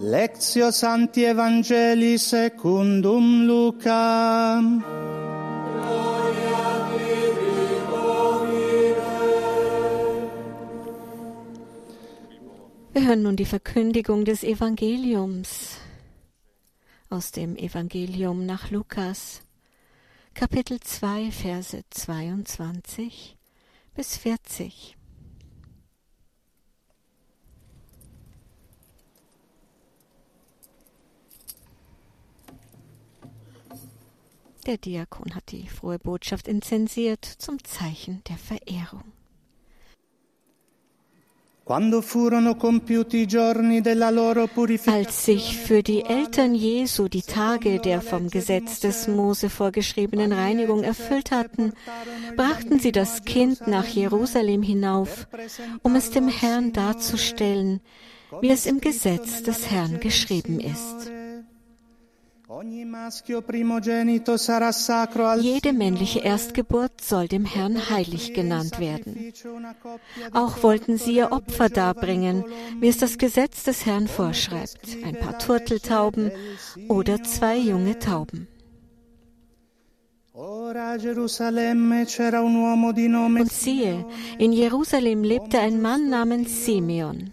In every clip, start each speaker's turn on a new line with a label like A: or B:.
A: Lectio Santi Evangelii secundum Lucam.
B: Wir hören nun die Verkündigung des Evangeliums aus dem Evangelium nach Lukas, Kapitel 2, Verse 22 bis 40. Der Diakon hat die frohe Botschaft inzensiert zum Zeichen der Verehrung. Als sich für die Eltern Jesu die Tage der vom Gesetz des Mose vorgeschriebenen Reinigung erfüllt hatten, brachten sie das Kind nach Jerusalem hinauf, um es dem Herrn darzustellen, wie es im Gesetz des Herrn geschrieben ist. Jede männliche Erstgeburt soll dem Herrn heilig genannt werden. Auch wollten sie ihr Opfer darbringen, wie es das Gesetz des Herrn vorschreibt, ein paar Turteltauben oder zwei junge Tauben. Und siehe, in Jerusalem lebte ein Mann namens Simeon.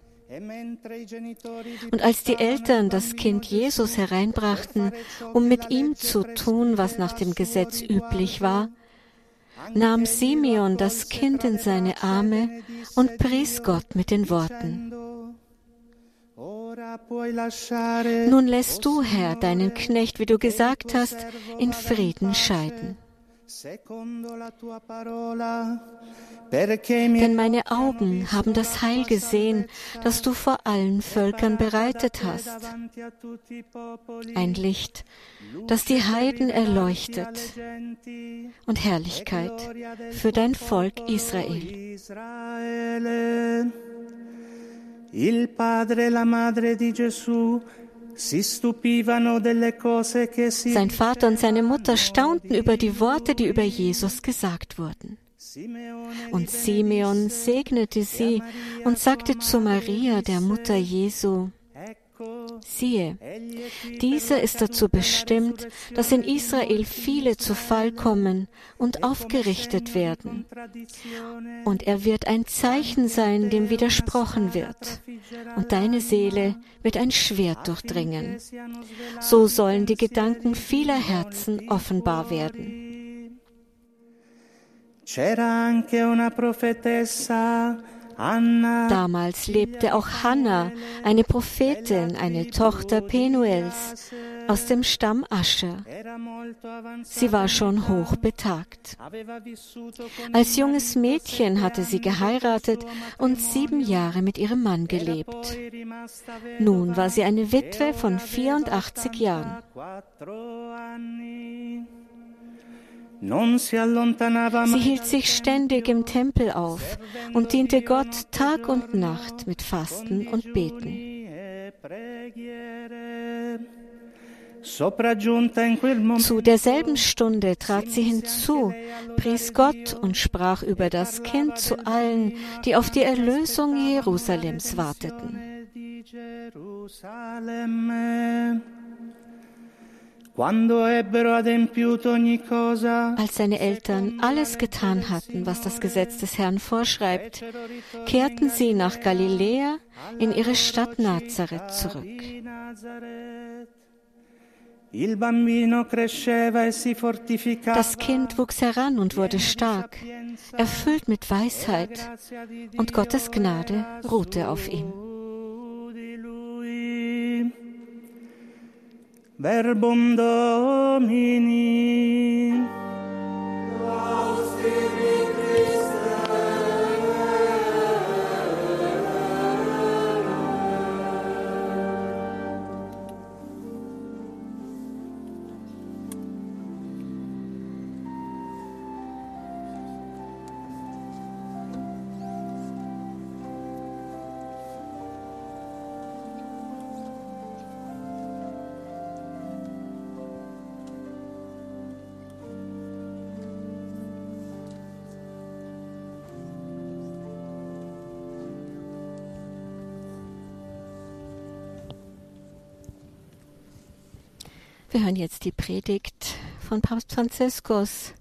B: Und als die Eltern das Kind Jesus hereinbrachten, um mit ihm zu tun, was nach dem Gesetz üblich war, nahm Simeon das Kind in seine Arme und pries Gott mit den Worten. Nun lässt du, Herr, deinen Knecht, wie du gesagt hast, in Frieden scheiden. Denn meine Augen haben das Heil gesehen, das du vor allen Völkern bereitet hast. Ein Licht, das die Heiden erleuchtet und Herrlichkeit für dein Volk Israel. Il padre e la madre di Gesù sein Vater und seine Mutter staunten über die Worte, die über Jesus gesagt wurden. Und Simeon segnete sie und sagte zu Maria, der Mutter Jesu, Siehe, dieser ist dazu bestimmt, dass in Israel viele zu Fall kommen und aufgerichtet werden. Und er wird ein Zeichen sein, dem widersprochen wird. Und deine Seele wird ein Schwert durchdringen. So sollen die Gedanken vieler Herzen offenbar werden. C'era anche una profetessa Damals lebte auch Hannah, eine Prophetin, eine Tochter Penuels aus dem Stamm Ascher. Sie war schon hoch betagt. Als junges Mädchen hatte sie geheiratet und sieben Jahre mit ihrem Mann gelebt. Nun war sie eine Witwe von 84 Jahren. Sie hielt sich ständig im Tempel auf und diente Gott Tag und Nacht mit Fasten und Beten. Zu derselben Stunde trat sie hinzu, pries Gott und sprach über das Kind zu allen, die auf die Erlösung Jerusalems warteten. Als seine Eltern alles getan hatten, was das Gesetz des Herrn vorschreibt, kehrten sie nach Galiläa in ihre Stadt Nazareth zurück. E das Kind wuchs heran und wurde stark, erfüllt mit Weisheit, und Gottes Gnade ruhte auf ihm. Verbum Domini. Wir hören jetzt die Predigt von Papst Franziskus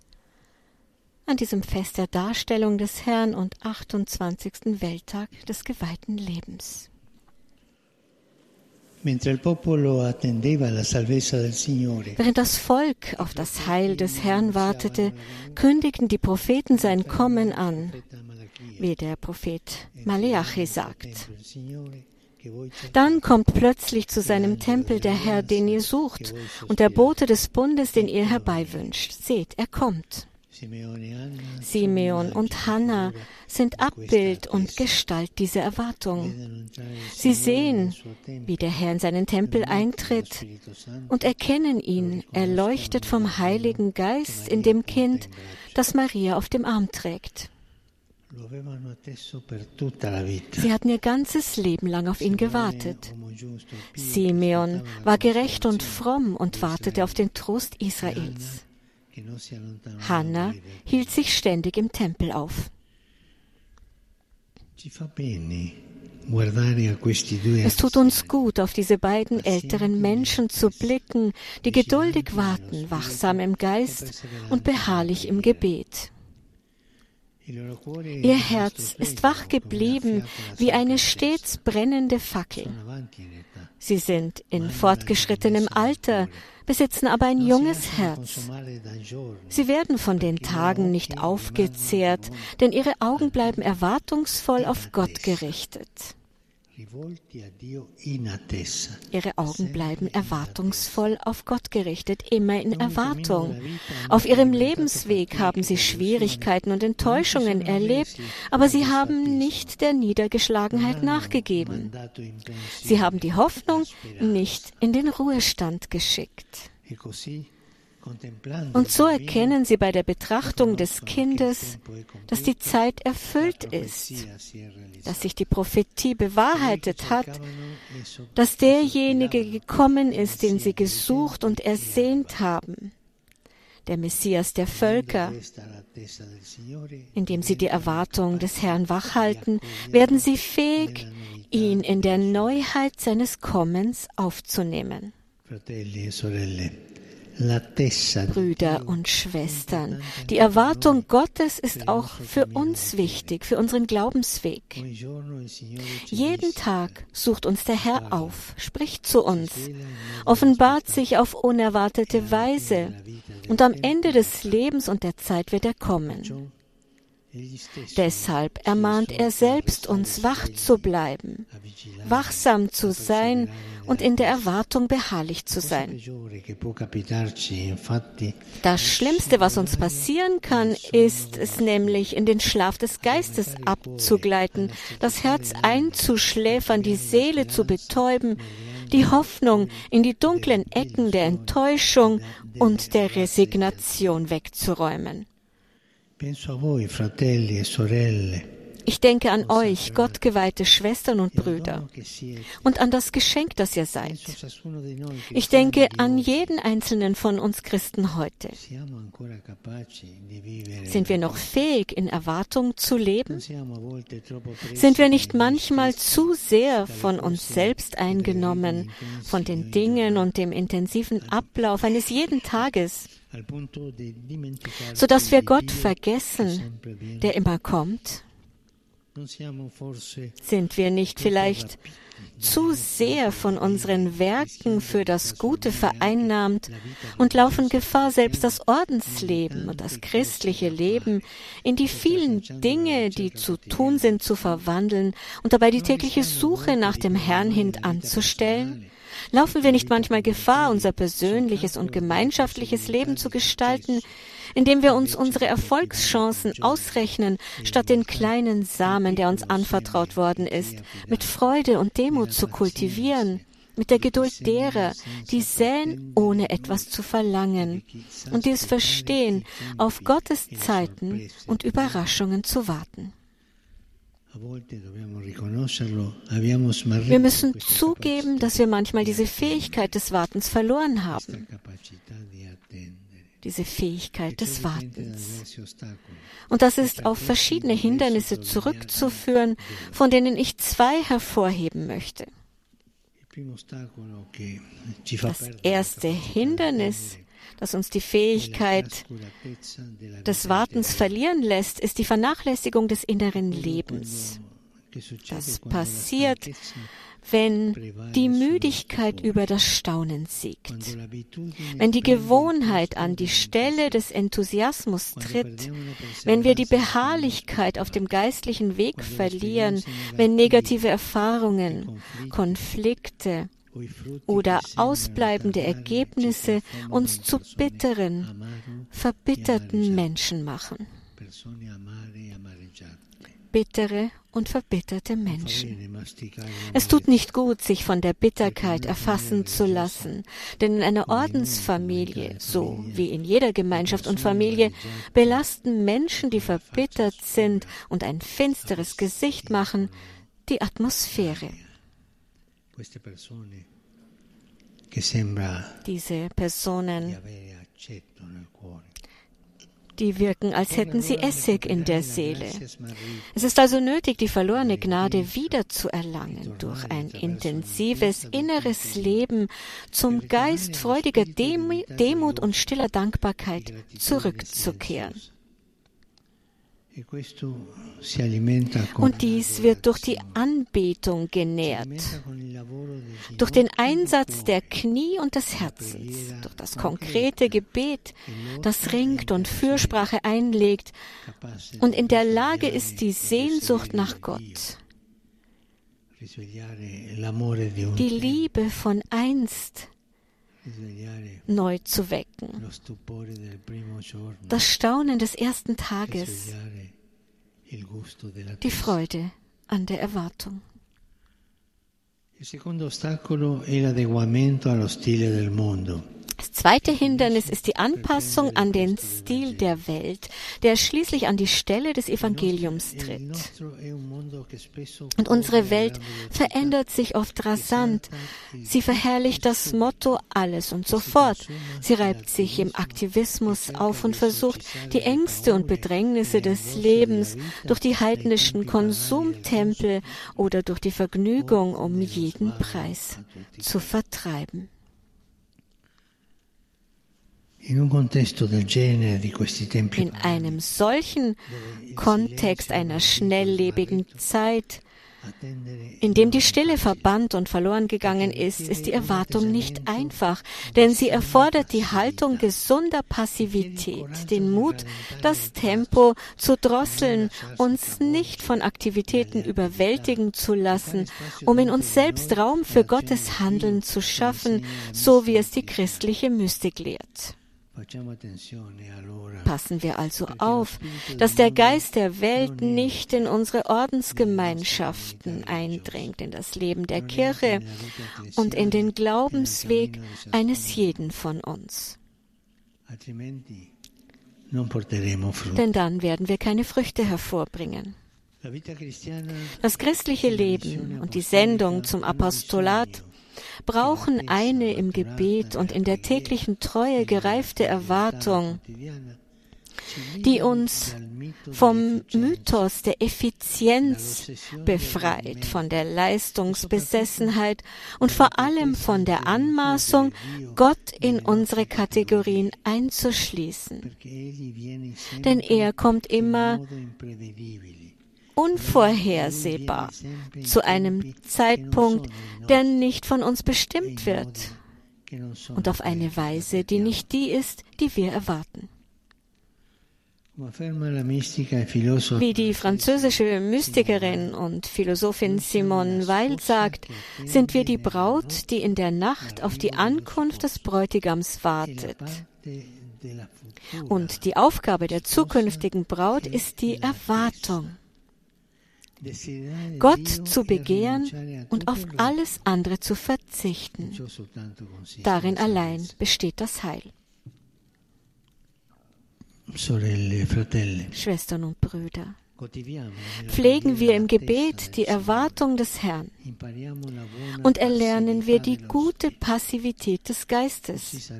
B: an diesem Fest der Darstellung des Herrn und 28. Welttag des geweihten Lebens.
A: Während
B: das Volk auf das Heil des Herrn wartete, kündigten die Propheten sein Kommen an, wie der Prophet Maleachi sagt. Dann kommt plötzlich zu seinem Tempel der Herr, den ihr sucht, und der Bote des Bundes, den ihr herbeiwünscht. Seht, er kommt. Simeon und Hannah sind Abbild und Gestalt dieser Erwartung. Sie sehen, wie der Herr in seinen Tempel eintritt und erkennen ihn, erleuchtet vom Heiligen Geist in dem Kind, das Maria auf dem Arm trägt. Sie hatten ihr ganzes Leben lang auf ihn gewartet. Simeon war gerecht und fromm und wartete auf den Trost Israels. Hannah hielt sich ständig im Tempel auf. Es tut uns gut, auf diese beiden älteren Menschen zu blicken, die geduldig warten, wachsam im Geist und beharrlich im Gebet. Ihr Herz ist wach geblieben wie eine stets brennende Fackel. Sie sind in fortgeschrittenem Alter, besitzen aber ein junges Herz. Sie werden von den Tagen nicht aufgezehrt, denn ihre Augen bleiben erwartungsvoll auf Gott gerichtet. Ihre Augen bleiben erwartungsvoll auf Gott gerichtet, immer in Erwartung. Auf ihrem Lebensweg haben sie Schwierigkeiten und Enttäuschungen erlebt, aber sie haben nicht der Niedergeschlagenheit nachgegeben. Sie haben die Hoffnung nicht in den Ruhestand geschickt. Und so erkennen sie bei der Betrachtung des Kindes, dass die Zeit erfüllt ist, dass sich die Prophetie bewahrheitet hat, dass derjenige gekommen ist, den sie gesucht und ersehnt haben, der Messias der Völker. Indem sie die Erwartung des Herrn wachhalten, werden sie fähig, ihn in der Neuheit seines Kommens aufzunehmen. Brüder und Schwestern, die Erwartung Gottes ist auch für uns wichtig, für unseren Glaubensweg. Jeden Tag sucht uns der Herr auf, spricht zu uns, offenbart sich auf unerwartete Weise und am Ende des Lebens und der Zeit wird er kommen. Deshalb ermahnt er selbst uns, wach zu bleiben, wachsam zu sein und in der Erwartung beharrlich zu sein. Das Schlimmste, was uns passieren kann, ist es nämlich, in den Schlaf des Geistes abzugleiten, das Herz einzuschläfern, die Seele zu betäuben, die Hoffnung in die dunklen Ecken der Enttäuschung und der Resignation wegzuräumen.
A: E
B: ich denke an euch, gottgeweihte Schwestern und Brüder, und an das Geschenk, das ihr seid. Ich denke an jeden einzelnen von uns Christen heute. Sind wir noch fähig, in Erwartung zu leben? Sind wir nicht manchmal zu sehr von uns selbst eingenommen, von den Dingen und dem intensiven Ablauf eines jeden Tages? So dass wir Gott vergessen, der immer kommt? Sind wir nicht vielleicht zu sehr von unseren Werken für das Gute vereinnahmt und laufen Gefahr, selbst das Ordensleben und das christliche Leben in die vielen Dinge, die zu tun sind, zu verwandeln und dabei die tägliche Suche nach dem Herrn hin anzustellen? Laufen wir nicht manchmal Gefahr, unser persönliches und gemeinschaftliches Leben zu gestalten, indem wir uns unsere Erfolgschancen ausrechnen, statt den kleinen Samen, der uns anvertraut worden ist, mit Freude und Demut zu kultivieren, mit der Geduld derer, die säen, ohne etwas zu verlangen und die es verstehen, auf Gottes Zeiten und Überraschungen zu warten. Wir müssen zugeben, dass wir manchmal diese Fähigkeit des Wartens verloren haben. Diese Fähigkeit des Wartens. Und das ist auf verschiedene Hindernisse zurückzuführen, von denen ich zwei hervorheben möchte. Das erste Hindernis, das uns die Fähigkeit des Wartens verlieren lässt, ist die Vernachlässigung des inneren Lebens. Das passiert, wenn die Müdigkeit über das Staunen siegt, wenn die Gewohnheit an die Stelle des Enthusiasmus tritt, wenn wir die Beharrlichkeit auf dem geistlichen Weg verlieren, wenn negative Erfahrungen, Konflikte oder ausbleibende Ergebnisse uns zu bitteren, verbitterten Menschen machen bittere und verbitterte Menschen. Es tut nicht gut, sich von der Bitterkeit erfassen zu lassen, denn in einer Ordensfamilie, so wie in jeder Gemeinschaft und Familie, belasten Menschen, die verbittert sind und ein finsteres Gesicht machen, die Atmosphäre. Diese Personen die wirken, als hätten sie Essig in der Seele. Es ist also nötig, die verlorene Gnade wiederzuerlangen durch ein intensives inneres Leben zum Geist freudiger Demut und stiller Dankbarkeit zurückzukehren. Und dies wird durch die Anbetung genährt, durch den Einsatz der Knie und des Herzens, durch das konkrete Gebet, das ringt und Fürsprache einlegt. und in der Lage ist, die Sehnsucht nach Gott, die Liebe von einst neu zu wecken. Das Staunen des ersten Tages, die Freude an der Erwartung.
A: Il secondo ostacolo è l'adeguamento allo stile del mondo.
B: Das zweite Hindernis ist die Anpassung an den Stil der Welt, der schließlich an die Stelle des Evangeliums tritt. Und unsere Welt verändert sich oft rasant. Sie verherrlicht das Motto alles und sofort. Sie reibt sich im Aktivismus auf und versucht, die Ängste und Bedrängnisse des Lebens durch die heidnischen Konsumtempel oder durch die Vergnügung um jeden Preis zu vertreiben. In einem solchen Kontext einer schnelllebigen Zeit, in dem die Stille verbannt und verloren gegangen ist, ist die Erwartung nicht einfach, denn sie erfordert die Haltung gesunder Passivität, den Mut, das Tempo zu drosseln, uns nicht von Aktivitäten überwältigen zu lassen, um in uns selbst Raum für Gottes Handeln zu schaffen, so wie es die christliche Mystik lehrt. Passen wir also auf, dass der Geist der Welt nicht in unsere Ordensgemeinschaften eindringt, in das Leben der Kirche und in den Glaubensweg eines jeden von uns. Denn dann werden wir keine Früchte hervorbringen. Das christliche Leben und die Sendung zum Apostolat brauchen eine im Gebet und in der täglichen Treue gereifte Erwartung, die uns vom Mythos der Effizienz befreit, von der Leistungsbesessenheit und vor allem von der Anmaßung, Gott in unsere Kategorien einzuschließen. Denn er kommt immer unvorhersehbar zu einem Zeitpunkt, der nicht von uns bestimmt wird und auf eine Weise, die nicht die ist, die wir erwarten. Wie die französische Mystikerin und Philosophin Simone Weil sagt, sind wir die Braut, die in der Nacht auf die Ankunft des Bräutigams wartet. Und die Aufgabe der zukünftigen Braut ist die Erwartung. Gott zu begehren und auf alles andere zu verzichten. Darin allein besteht das Heil. Schwestern und Brüder, pflegen wir im Gebet die Erwartung des Herrn und erlernen wir die gute Passivität des Geistes.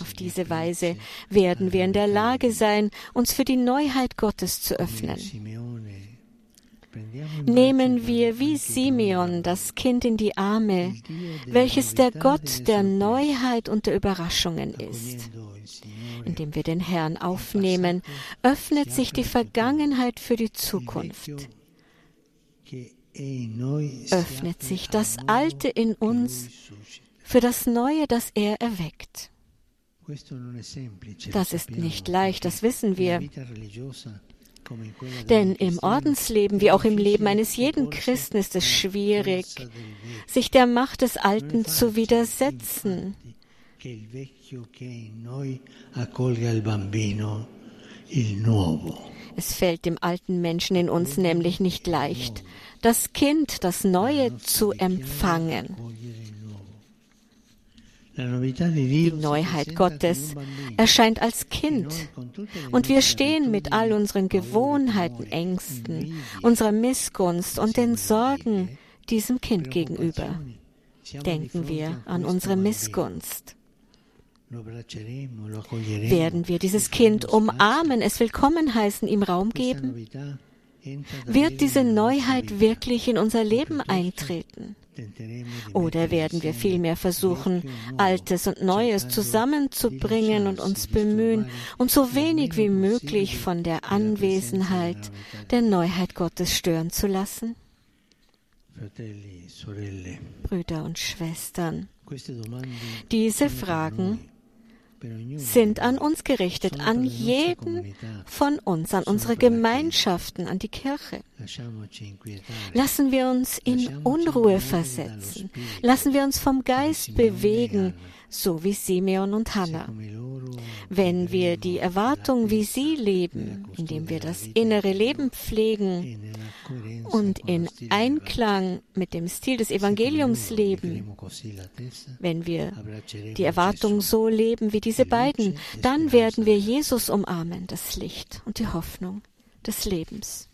B: Auf diese Weise werden wir in der Lage sein, uns für die Neuheit Gottes zu öffnen nehmen wir wie Simeon das Kind in die Arme, welches der Gott der Neuheit und der Überraschungen ist. Indem wir den Herrn aufnehmen, öffnet sich die Vergangenheit für die Zukunft. Öffnet sich das Alte in uns für das Neue, das er erweckt. Das ist nicht leicht, das wissen wir. Denn im Ordensleben wie auch im Leben eines jeden Christen ist es schwierig, sich der Macht des Alten zu widersetzen. Es fällt dem alten Menschen in uns nämlich nicht leicht, das Kind, das Neue zu empfangen. Die Neuheit Gottes erscheint als Kind und wir stehen mit all unseren Gewohnheiten, Ängsten, unserer Missgunst und den Sorgen diesem Kind gegenüber. Denken wir an unsere Missgunst. Werden wir dieses Kind umarmen, es willkommen heißen, ihm Raum geben? Wird diese Neuheit wirklich in unser Leben eintreten? Oder werden wir vielmehr versuchen, Altes und Neues zusammenzubringen und uns bemühen, uns so wenig wie möglich von der Anwesenheit der Neuheit Gottes stören zu lassen? Brüder und Schwestern, diese Fragen sind an uns gerichtet, an jeden von uns, an unsere Gemeinschaften, an die Kirche. Lassen wir uns in Unruhe versetzen. Lassen wir uns vom Geist bewegen, so wie Simeon und Hannah. Wenn wir die Erwartung, wie sie leben, indem wir das innere Leben pflegen und in Einklang mit dem Stil des Evangeliums leben, wenn wir die Erwartung so leben wie diese beiden, dann werden wir Jesus umarmen, das Licht und die Hoffnung des Lebens.